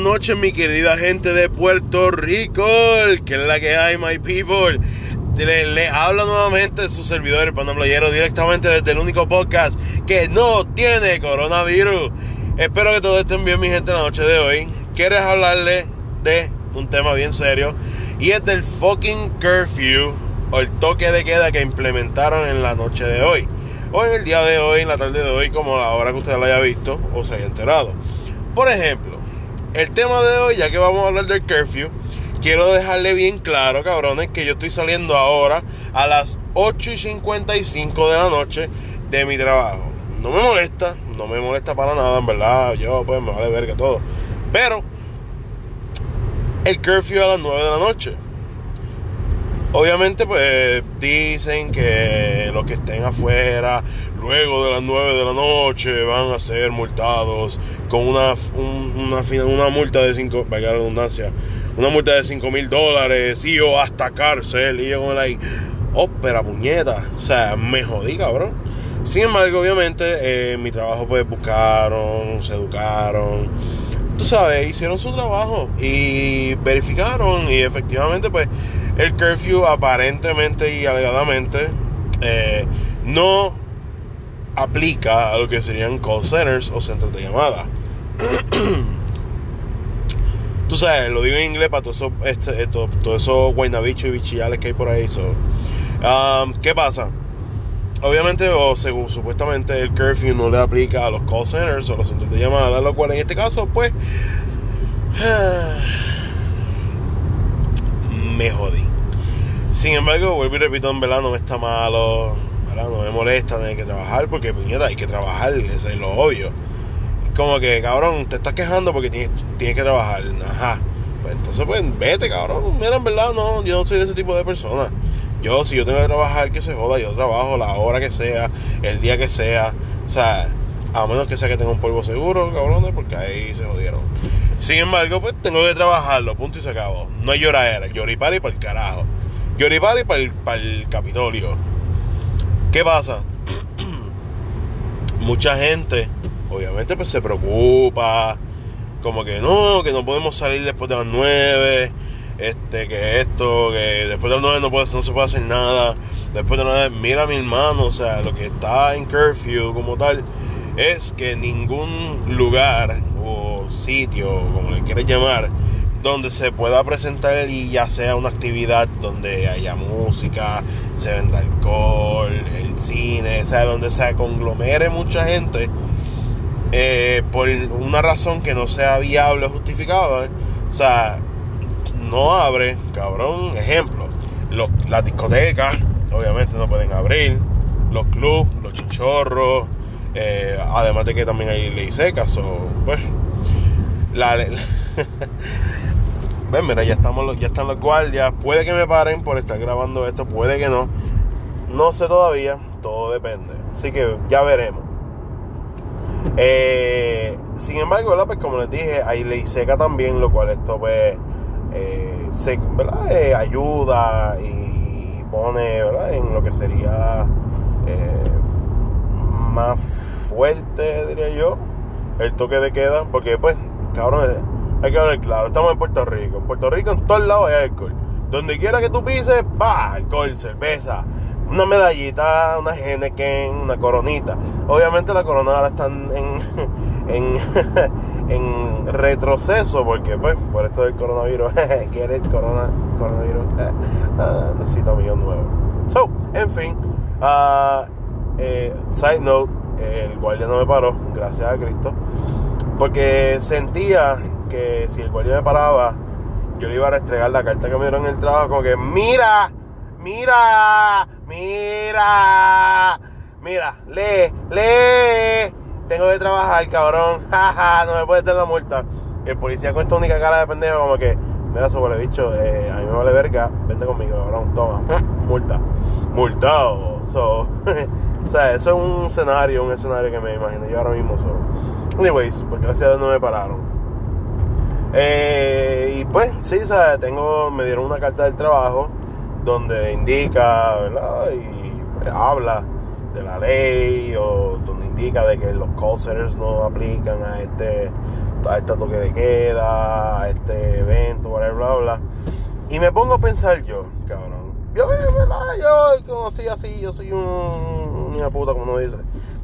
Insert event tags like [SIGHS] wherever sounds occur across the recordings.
Noches, mi querida gente de Puerto Rico. Que es la que hay, my people. Le, le habla nuevamente su servidor, el Playero, directamente desde el único podcast que no tiene coronavirus. Espero que todos estén bien, mi gente, la noche de hoy. Quieres hablarle de un tema bien serio y es del fucking curfew o el toque de queda que implementaron en la noche de hoy. En el día de hoy, en la tarde de hoy, como la hora que usted lo haya visto o se haya enterado. Por ejemplo, el tema de hoy, ya que vamos a hablar del curfew, quiero dejarle bien claro, cabrones, que yo estoy saliendo ahora a las 8 y 55 de la noche de mi trabajo. No me molesta, no me molesta para nada, en verdad. Yo, pues, me vale verga todo. Pero, el curfew a las 9 de la noche. Obviamente, pues dicen que los que estén afuera luego de las 9 de la noche van a ser multados con una, un- una, multa de 5, vaya la redundancia, una multa de 5 mil dólares y o hasta cárcel. Y yo como like, ópera, puñeta. O sea, me jodí, cabrón. Sin embargo, obviamente, eh, mi trabajo pues buscaron, se educaron tú sabes, hicieron su trabajo y verificaron y efectivamente pues el curfew aparentemente y alegadamente eh, no aplica a lo que serían call centers o centros de llamada. [CLEARS THROAT] Tú sabes, lo digo en inglés para todos esos, este, esto- todos esos guaynabichos y bichillales que hay por ahí. so. Um, ¿Qué pasa? Obviamente, o según supuestamente, el curfew no le aplica a los call centers o los centros de llamada, lo cual en este caso, pues, [SIGHS] me jodí. Sin embargo, vuelvo y repito, en verdad no me está malo, ¿verdad? no me molesta tener que trabajar, porque puñeta, hay que trabajar, eso es lo obvio. Como que, cabrón, te estás quejando porque tienes, tienes que trabajar, ajá. Pues entonces, pues, vete, cabrón. Mira, en verdad, no, yo no soy de ese tipo de persona. Yo, si yo tengo que trabajar, que se joda, yo trabajo la hora que sea, el día que sea. O sea, a menos que sea que tenga un polvo seguro, cabrones, porque ahí se jodieron. Sin embargo, pues tengo que trabajarlo, punto y se acabó. No hay lloradera, lloripari para el carajo. Lloripari para el, para el Capitolio. ¿Qué pasa? [CLEARS THROAT] Mucha gente, obviamente, pues se preocupa. Como que no, que no podemos salir después de las 9. Este, que esto, que después de las 9 no, puede- no se puede hacer nada. Después de las 9, mira mi hermano, o sea, lo que está en curfew como tal es que ningún lugar o sitio, como le quieras llamar, donde se pueda presentar y ya sea una actividad donde haya música, se venda alcohol, el cine, o sea, donde se conglomere mucha gente, eh, por una razón que no sea viable o justificada, o sea, no abre, cabrón, ejemplo, los, las discotecas, obviamente no pueden abrir, los clubs, los chichorros, eh, además de que también hay ley secas, o pues, la, [LAUGHS] ven, mira, ya estamos, ya están los guardias, puede que me paren por estar grabando esto, puede que no, no sé todavía, todo depende, así que ya veremos. Eh, sin embargo, ¿verdad? Pues como les dije, hay ley seca también, lo cual esto pues eh, se. Eh, ayuda y pone en lo que sería eh, más fuerte, diría yo, el toque de queda, porque pues, cabrón, hay que hablar claro, estamos en Puerto Rico, en Puerto Rico en todos lados hay alcohol, donde quiera que tú pises, pa, alcohol, cerveza, una medallita, una Henneken, una coronita. Obviamente la corona ahora están en, [LAUGHS] en, [LAUGHS] en retroceso porque pues por esto del coronavirus, [LAUGHS] quiere el corona, coronavirus, Ah, necesita un millón nuevo. So, en fin, eh, side note, el guardia no me paró, gracias a Cristo, porque sentía que si el guardia me paraba, yo le iba a restregar la carta que me dieron en el trabajo, como que, mira, mira, mira, mira, lee, lee, tengo que trabajar, cabrón, [LAUGHS] jaja, no me puedes dar la multa. El policía con esta única cara de pendejo, como que, Mira, sobre bicho, eh, a mí me vale verga, vente conmigo, cabrón, toma, [LAUGHS] multa, multado. So, [LAUGHS] o sea, eso es un escenario, un escenario que me imagino yo ahora mismo. So. Anyways, pues gracias a Dios no me pararon. Eh, y pues, sí, o tengo, me dieron una carta del trabajo donde indica, ¿verdad? Y pues, habla de la ley o donde indica de que los call centers no aplican a este a este toque de queda, a este evento, bla, bla, bla. Y me pongo a pensar yo, cabrón. Yo, ¿verdad? Yo conocí así, yo soy un una puta, como uno dice.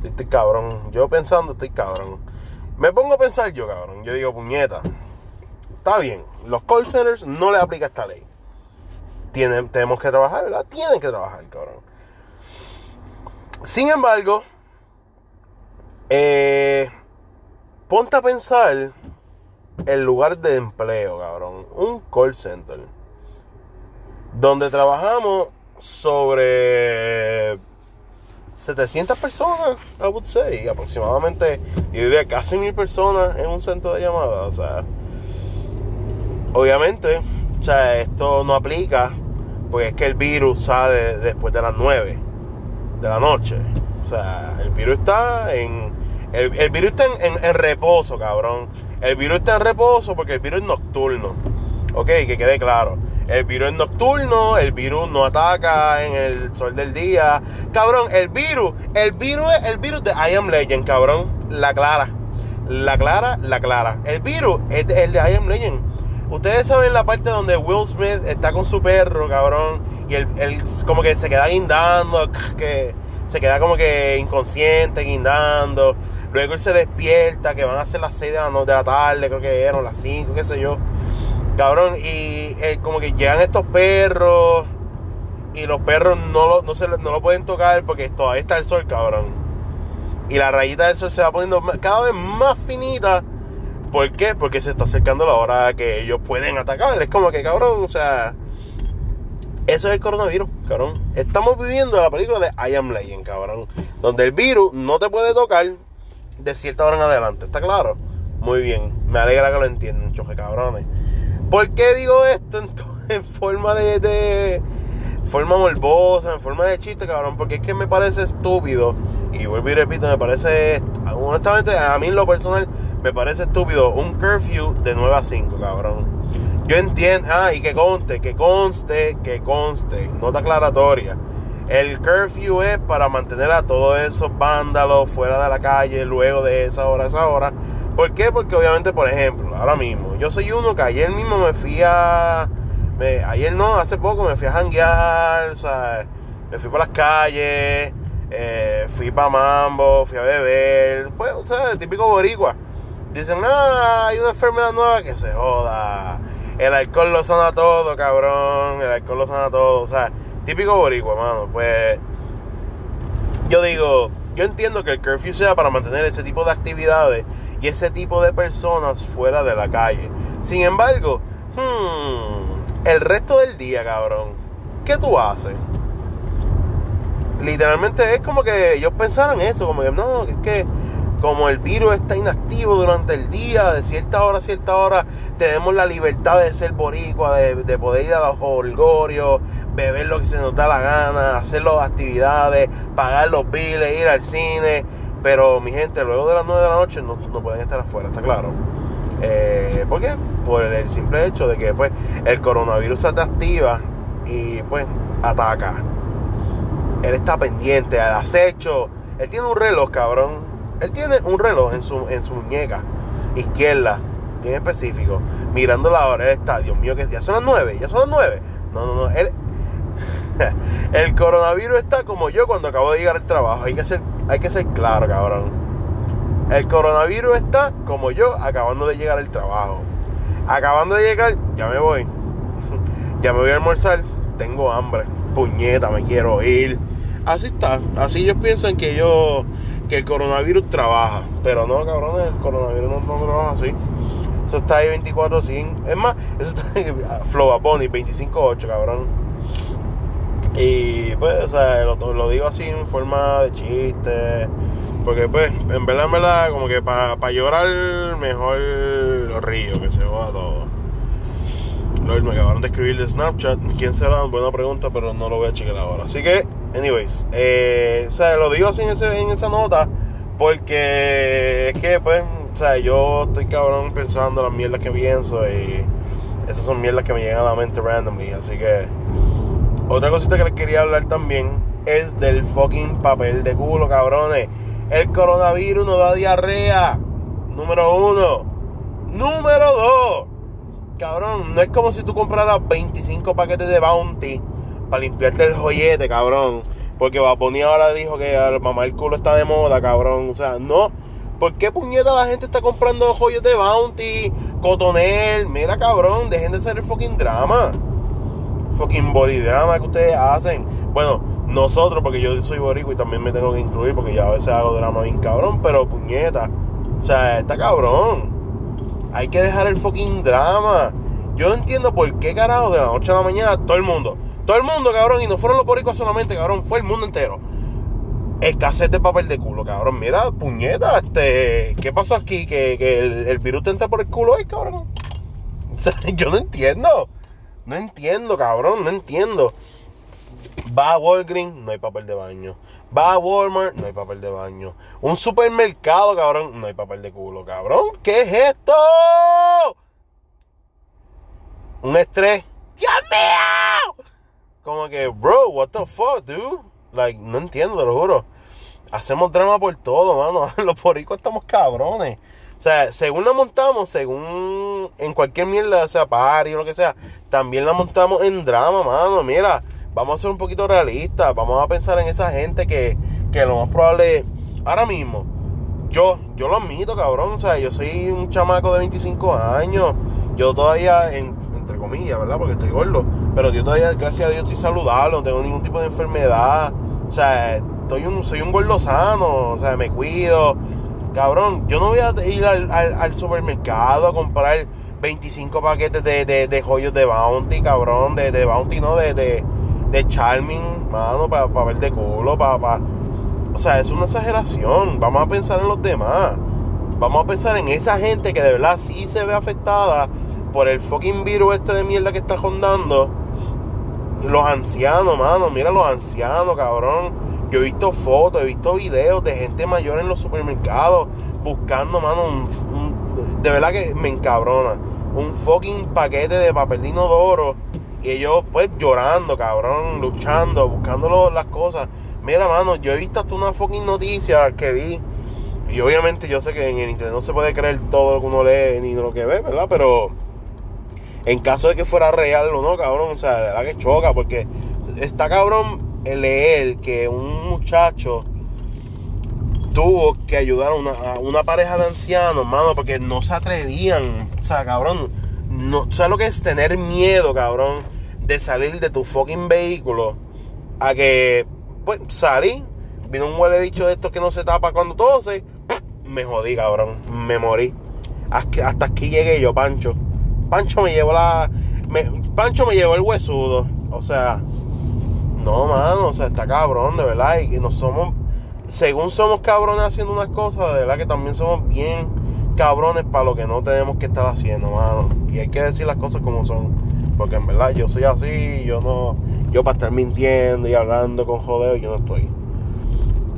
Estoy, cabrón. Yo pensando, estoy cabrón. Me pongo a pensar yo, cabrón. Yo digo, puñeta. Está bien, los call centers no le aplica esta ley. Tienen, tenemos que trabajar, ¿verdad? Tienen que trabajar, cabrón. Sin embargo, eh, ponte a pensar el lugar de empleo, cabrón. Un call center. Donde trabajamos sobre 700 personas, I would say. Aproximadamente, yo diría casi mil personas en un centro de llamadas. O sea, obviamente, o sea, esto no aplica porque es que el virus sale después de las 9 de la noche. O sea, el virus está en. El, virus está en, reposo, cabrón. El virus está en reposo porque el virus es nocturno. Ok, que quede claro. El virus es nocturno, el virus no ataca en el sol del día. Cabrón, el virus, el virus es el virus de I Am Legend, cabrón. La clara. La clara, la clara. El virus es el de I Am Legend. Ustedes saben la parte donde Will Smith está con su perro, cabrón, y él, como que se queda guindando, [LAUGHS] que se queda como que inconsciente, guindando. Luego él se despierta, que van a ser las 6 de la, de la tarde, creo que eran las 5, qué sé yo. Cabrón, y eh, como que llegan estos perros, y los perros no lo, no, se, no lo pueden tocar porque todavía está el sol, cabrón. Y la rayita del sol se va poniendo cada vez más finita ¿Por qué? Porque se está acercando la hora que ellos pueden atacar. Es como que, cabrón, o sea. Eso es el coronavirus, cabrón. Estamos viviendo la película de I Am Legend, cabrón. Donde el virus no te puede tocar de cierta hora en adelante. ¿Está claro? Muy bien. Me alegra que lo entiendan, choje cabrones. ¿Por qué digo esto [LAUGHS] en, forma de, de, forma morbosa, en forma de chiste, cabrón? Porque es que me parece estúpido. Y vuelvo y repito, me parece. Honestamente, a mí en lo personal me parece estúpido un curfew de 9 a 5, cabrón. Yo entiendo, ah, y que conste, que conste, que conste, nota aclaratoria. El curfew es para mantener a todos esos vándalos fuera de la calle luego de esa hora, esa hora. ¿Por qué? Porque obviamente, por ejemplo, ahora mismo, yo soy uno que ayer mismo me fui a... Me, ayer no, hace poco me fui a janguear, sea, me fui por las calles, eh, fui para Mambo, fui a beber, pues, o sea, típico boricua. Dicen, ah, hay una enfermedad nueva que se joda. El alcohol lo sana todo, cabrón. El alcohol lo sana todo. O sea, típico boricua, mano. Pues yo digo, yo entiendo que el curfew sea para mantener ese tipo de actividades y ese tipo de personas fuera de la calle. Sin embargo, hmm, el resto del día, cabrón, ¿qué tú haces? Literalmente es como que ellos pensaran eso, como que no, es que como el virus está inactivo durante el día, de cierta hora a cierta hora, tenemos la libertad de ser boricua, de, poder ir a los holgorios, beber lo que se nos da la gana, hacer las actividades, pagar los biles, ir al cine. Pero mi gente, luego de las 9 de la noche no, pueden estar afuera, está claro. Eh, ¿Por qué? Por el simple hecho de que pues el coronavirus se te activa y pues ataca. Él está pendiente al acecho. Él tiene un reloj, cabrón él tiene un reloj en su, en su muñeca izquierda, bien específico, mirando la hora. Él está, Dios mío, que ya son las nueve, ya son las nueve. No, no, no. [LAUGHS] el coronavirus está como yo cuando acabo de llegar al trabajo. Hay que ser, hay que ser claro, cabrón. El coronavirus está como yo acabando de llegar al trabajo. Acabando de llegar, ya me voy. [LAUGHS] ya me voy a almorzar. Tengo hambre. Puñeta, me quiero ir. Así está. Así ellos piensan que yo que el coronavirus trabaja. Pero no, cabrón, el coronavirus no, trabaja así. Eso está ahí 24 sin. Es más, eso está ahí [LAUGHS] Flow 25-8, cabrón. Y pues, o sea, lo, digo así en forma de chiste. Porque pues, en verdad, en verdad, como que para llorar mejor los ríos, que se joda todo. Lord, me acabaron de escribir de Snapchat. ¿Quién será? Buena pregunta, pero no lo voy a chequear ahora. Así que, anyways, eh, o sea, lo digo así en, ese, en esa nota porque es que, pues, o sea, yo estoy cabrón pensando las mierdas que pienso y esas son mierdas que me llegan a la mente randomly. Así que, otra cosita que les quería hablar también es del fucking papel de culo, cabrones. El coronavirus no da diarrea. Número uno. Número dos. Cabrón, no es como si tú compraras 25 paquetes de Bounty para limpiarte el joyete, cabrón. Porque Baboni ahora dijo que mamá el culo está de moda, cabrón. O sea, no. ¿Por qué puñeta la gente está comprando joyas de Bounty, Cotonel? Mira, cabrón, dejen de hacer el fucking drama. Fucking body drama que ustedes hacen. Bueno, nosotros, porque yo soy borico y también me tengo que incluir porque ya a veces hago drama bien cabrón, pero puñeta. O sea, está cabrón. Hay que dejar el fucking drama. Yo no entiendo por qué carajo de la noche a la mañana todo el mundo, todo el mundo, cabrón, y no fueron los boricos solamente, cabrón, fue el mundo entero. Escasez de papel de culo, cabrón. Mira, puñeta, este, ¿qué pasó aquí? Que, el, virus te entra por el culo, ¿eh, cabrón? [LAUGHS] yo no entiendo. No entiendo, cabrón, no entiendo. Va a Walgreens, no hay papel de baño. Va a Walmart, no hay papel de baño. Un supermercado, cabrón, no hay papel de culo, cabrón. ¿Qué es esto? Un estrés. ¡Dios mío! Como que, bro, what the fuck, dude? Like, no entiendo, te lo juro. Hacemos drama por todo, mano. [LAUGHS] Los poricos estamos cabrones. O sea, según la montamos, según en cualquier mierda, sea party o lo que sea, también la montamos en drama, mano. Mira, vamos a ser un poquito realistas, vamos a pensar en esa gente que, que lo más probable, ahora mismo, yo, yo lo admito, cabrón, o sea, yo soy un chamaco de 25 años, yo todavía, entre comillas, ¿verdad? Porque estoy gordo, pero yo todavía, gracias a Dios, estoy saludable, no tengo ningún tipo de enfermedad, o sea, estoy un, soy un gordo sano, o sea, me cuido, cabrón, yo no voy a ir al, al supermercado a comprar 25 paquetes de, de, de joyos de Bounty, cabrón, de, de Bounty, no, de de Charming, mano, para ver de culo, para... O sea, es una exageración. Vamos a pensar en los demás. Vamos a pensar en esa gente que de verdad sí se ve afectada por el fucking virus este de mierda que está rondando. Los ancianos, mano, mira los ancianos, cabrón. Yo he visto fotos, he visto videos de gente mayor en los supermercados buscando, mano, de verdad que me encabrona. Un fucking paquete de papel de inodoro y ellos, pues, llorando, cabrón, luchando, buscando las cosas. Mira, mano, yo he visto hasta una fucking noticia que vi. Y obviamente yo sé que en el internet no se puede creer todo lo que uno lee ni lo que ve, ¿verdad? Pero en caso de que fuera real o no, cabrón, o sea, de verdad que choca, porque está cabrón leer que un muchacho tuvo que ayudar a una, a una pareja de ancianos, mano, porque no se atrevían. O sea, cabrón, no, ¿sabes lo que es tener miedo, cabrón? de salir de tu fucking vehículo a que, pues, salí, vino un huele bicho de estos que no se tapa cuando tose, me jodí, cabrón, me morí. Hasta aquí llegué yo, Pancho. Pancho me llevó la. Pancho me llevó el huesudo. O sea, no, mano, o sea, está cabrón, de verdad. Y no somos. Según somos cabrones haciendo unas cosas, de verdad que también somos bien cabrones para lo que no tenemos que estar haciendo, mano. Y hay que decir las cosas como son. Porque en verdad yo soy así, yo no. Yo para estar mintiendo y hablando con jodeo, yo no estoy.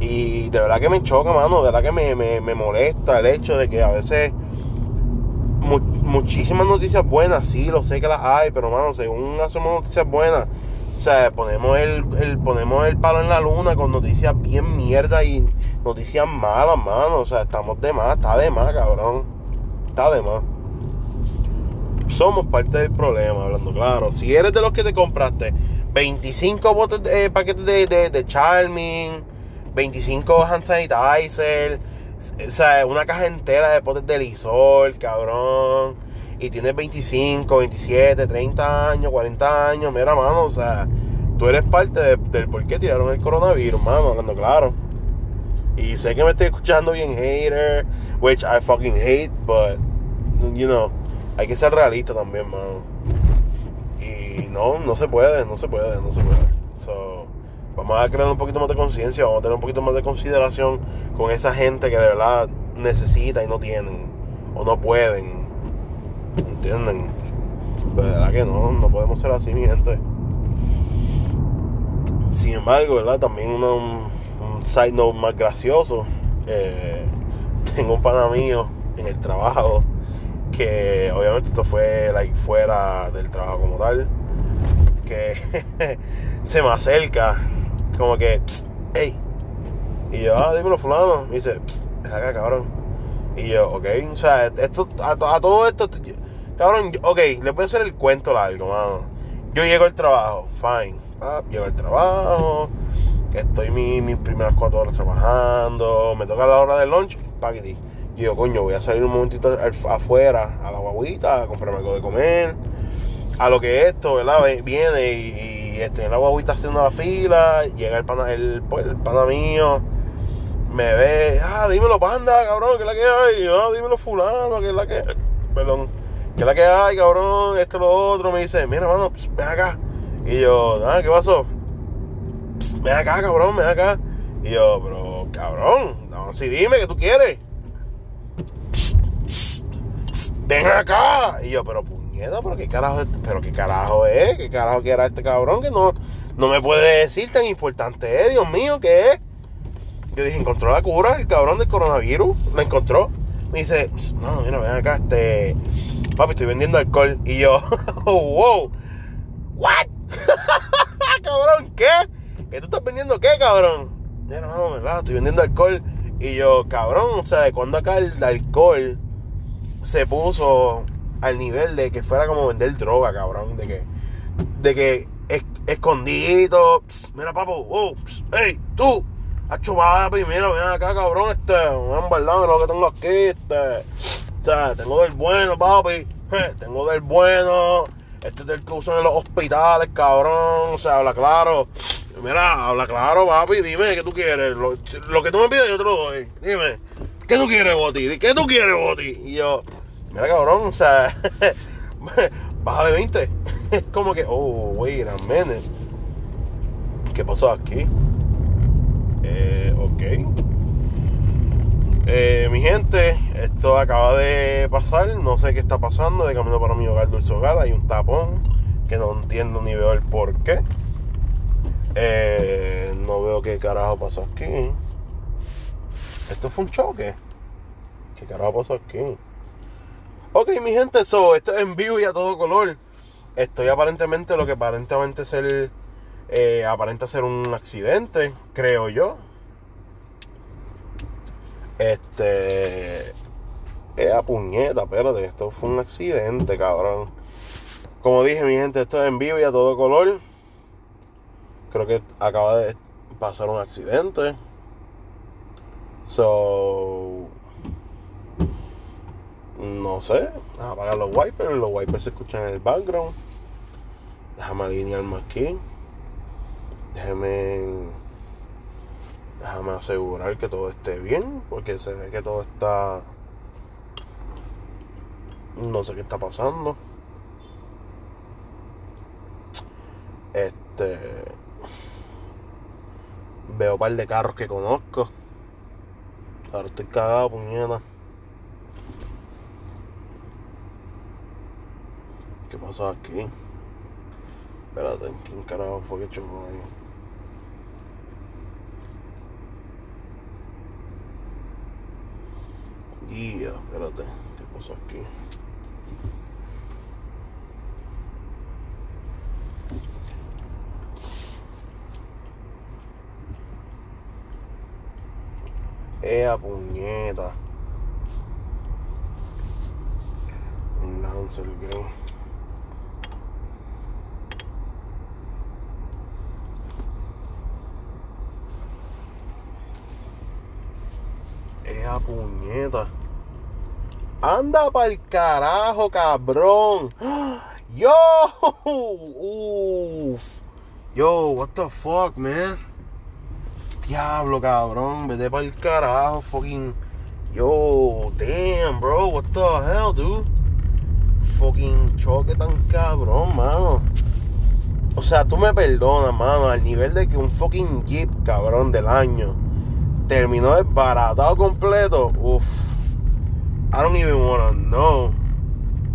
Y de verdad que me choca, mano. De verdad que me, molesta el hecho de que a veces. muchísimas noticias buenas, sí, lo sé que las hay, pero mano, según hacemos noticias buenas, o sea, ponemos el, el, ponemos el palo en la luna con noticias bien mierda y noticias malas, mano. O sea, estamos de más, está de más, cabrón. Está de más somos parte del problema, hablando claro. Si eres de los que te compraste 25 botes, eh, paquetes de, de, Charming, 25 hand sanitizer, o sea, una caja entera de potes de Lizol, cabrón, y tienes 25, 27, 30 años, 40 años, mira, mano, o sea, tú eres parte del por qué tiraron el coronavirus, mano, hablando claro. Y sé que me estoy escuchando bien hater, which I fucking hate, but, you know, hay que ser realista también, mano. Y no, no se puede, no se puede, no se puede. So, vamos a crear un poquito más de conciencia, vamos a tener un poquito más de consideración con esa gente que de verdad necesita y no tienen, o no pueden. ¿Entienden? Pero verdad que no, no podemos ser así, mi gente. Sin embargo, ¿verdad? También un, un side note más gracioso. Eh, tengo un pana mío en el trabajo que obviamente esto fue like, fuera del trabajo como tal que [LAUGHS] se me acerca como que hey y yo ah dímelo fulano me dice acá cabrón y yo ok o sea esto a, a todo esto cabrón ok le voy hacer el cuento largo mano. Yo llego al trabajo fine. Ah, llego al trabajo estoy mis mi primeras cuatro horas trabajando me toca la hora del lunch paquiti y yo, coño, voy a salir un momentito afuera, a la guaguita, a comprarme algo de comer. A lo que esto, ¿verdad? Viene y, y este, la guaguita haciendo la fila, llega el pana, el, pues, el pana mío, me ve, ah, dímelo, panda, cabrón, que es la que hay, ah, dímelo, fulano, que es la que, perdón, que es la que hay, cabrón, esto, lo otro, me dice, mira, mano, ven acá. Y yo, ah, ¿qué pasó? ven acá, cabrón, ven acá. Y yo, pero, cabrón, no, si dime que tú quieres ven acá. Y yo, pero puñeta, pero qué carajo, pero qué carajo es, qué carajo que este cabrón que no, no me puede decir tan importante es, Dios mío, ¿qué es? Yo dije, encontró la cura, el cabrón del coronavirus, la encontró. Me dice, no, mira, ven acá, este, papi, estoy vendiendo alcohol. Y yo, [LAUGHS] wow, what? [LAUGHS] cabrón, ¿qué? ¿Que tú estás vendiendo qué, cabrón? Mira, no, verdad, estoy vendiendo alcohol. Y yo, cabrón, o sea, de cuando acá el alcohol se puso al nivel de que fuera como vender droga, cabrón. De que, de que es, escondido. mira, papo, wow, hey, tú, hacho papi, mira, ven acá, cabrón, este, un verdad, lo que tengo aquí, este. O sea, tengo del bueno, papi. tengo del bueno. Este es del que usan en los hospitales, cabrón. O sea, habla claro. Mira, habla claro, papi. Dime, ¿qué tú quieres? Lo, lo que tú me pides, yo te lo doy. Dime. ¿Qué tú quieres, Boti? ¿Qué tú quieres, Boti? Y yo, mira, cabrón, o sea, [LAUGHS] baja de 20. [LAUGHS] Es como que, oh, wait a minute. ¿Qué pasó aquí? Eh, ok. Eh, mi gente, esto acaba de pasar, no sé qué está pasando, de camino para mi hogar dulce hogar, hay un tapón que no entiendo ni veo el por qué. Eh, no veo qué carajo pasó aquí. Esto fue un choque. ¿Qué carajo pasó aquí? Ok, mi gente, esto es en vivo y a todo color. Estoy aparentemente lo que aparentemente ser. Eh, aparenta ser un accidente, creo yo. Este. Es a puñeta, espérate, esto fue un accidente, cabrón. Como dije, mi gente, esto es en vivo y a todo color. Creo que acaba de pasar un accidente. So. No sé. Apagar los wipers. Los wipers se escuchan en el background. Déjame alinearme aquí. Déjame. Déjame asegurar que todo esté bien. Porque se ve que todo está. No sé qué está pasando. Este. Veo un par de carros que conozco. Ahora estoy cagado, puñeta. ¿Qué pasó aquí? Espérate, ¿quién carajo fue que chocó ahí? Guía, espérate, ¿qué pasó aquí? Ea puñeta. Un Lancer Grey. Ea puñeta. Anda pa'l carajo, cabrón. Yo, uff. Yo, what the fuck, man. Diablo, cabrón, vete para el carajo, fucking. Yo, damn, bro, what the hell, dude? Fucking choque tan cabrón, mano. O sea, tú me perdonas, mano, al nivel de que un fucking Jeep, cabrón, del año terminó desbaratado completo. Uff. I don't even wanna know.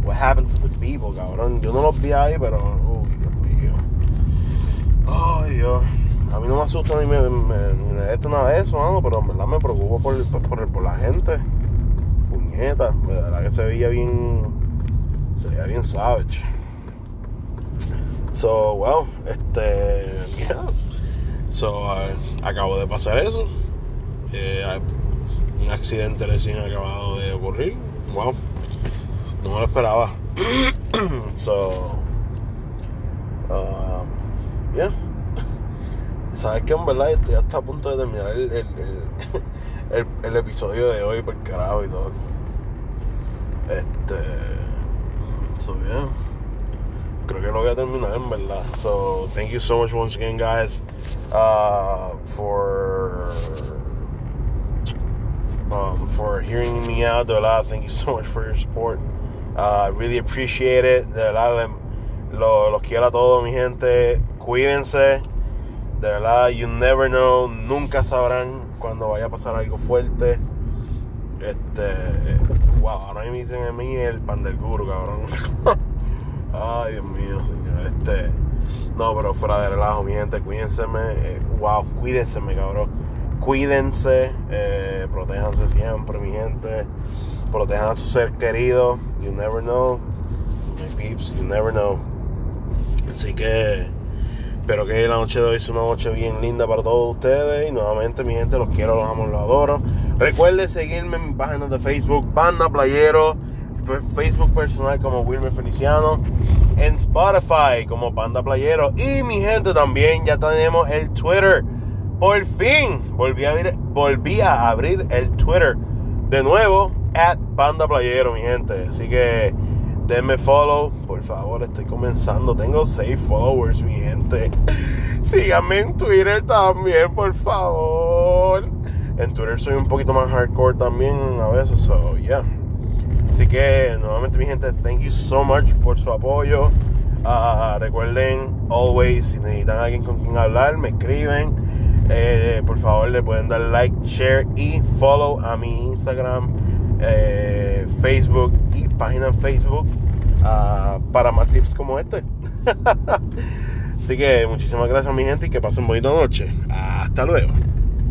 what happened to the people, cabrón. Yo no los vi ahí, pero, uy, Dios mío. Ay, Dios. A mí no me asusta ni me, me, me de eso, mano, pero en verdad me preocupo por, por, por, por la gente. Puñeta, de verdad que se veía bien. Se veía bien savage. So, well, este. Yeah. So, uh, acabo de pasar eso. Eh, un accidente recién acabado de ocurrir. Wow. No me lo esperaba. [CLEARS THROAT] so. Um, yeah. Sabes que en verdad estoy hasta a punto de terminar el, el, [LAUGHS] el, el episodio de hoy por carajo y todo. Este. So, yeah. Creo que lo voy a terminar en verdad. So, thank you so much once again, guys, uh, for um, for hearing me out. De verdad, thank you so much for your support. I uh, really appreciate it. De verdad, lo, los quiero a todos, mi gente. Cuídense. De verdad, you never know. Nunca sabrán cuando vaya a pasar algo fuerte. Este. Wow, ahora me dicen a mí el pan del guru, cabrón. [LAUGHS] Ay, Dios mío, señor. Este. No, pero fuera de relajo, mi gente, cuídense. Eh, wow, cuídense, cabrón. Cuídense, eh, protéjanse siempre, mi gente. Protejan a su ser querido. You never know. My peeps, you never know. Así que espero que la noche de hoy sea una noche bien linda para todos ustedes. Y nuevamente, mi gente, los quiero, los amo, los adoro. Recuerden seguirme en mi página de Facebook, Banda Playero. Facebook personal como Wilmer Feliciano, en Spotify como Banda Playero y mi gente también ya tenemos el Twitter. Por fin volví a abrir, volví a abrir el Twitter de nuevo at Banda Playero, mi gente. Así que denme follow, por favor, estoy comenzando. Tengo 6 followers, mi gente. [LAUGHS] Síganme en Twitter también, por favor. En Twitter soy un poquito más hardcore también a veces, so yeah. Así que nuevamente mi gente, thank you so much por su apoyo. Uh, recuerden, always, si necesitan alguien con quien hablar, me escriben. Eh, por favor, le pueden dar like, share y follow a mi Instagram, eh, Facebook y página en Facebook uh, para más tips como este. [LAUGHS] Así que muchísimas gracias mi gente y que pasen bonita noche. Hasta luego.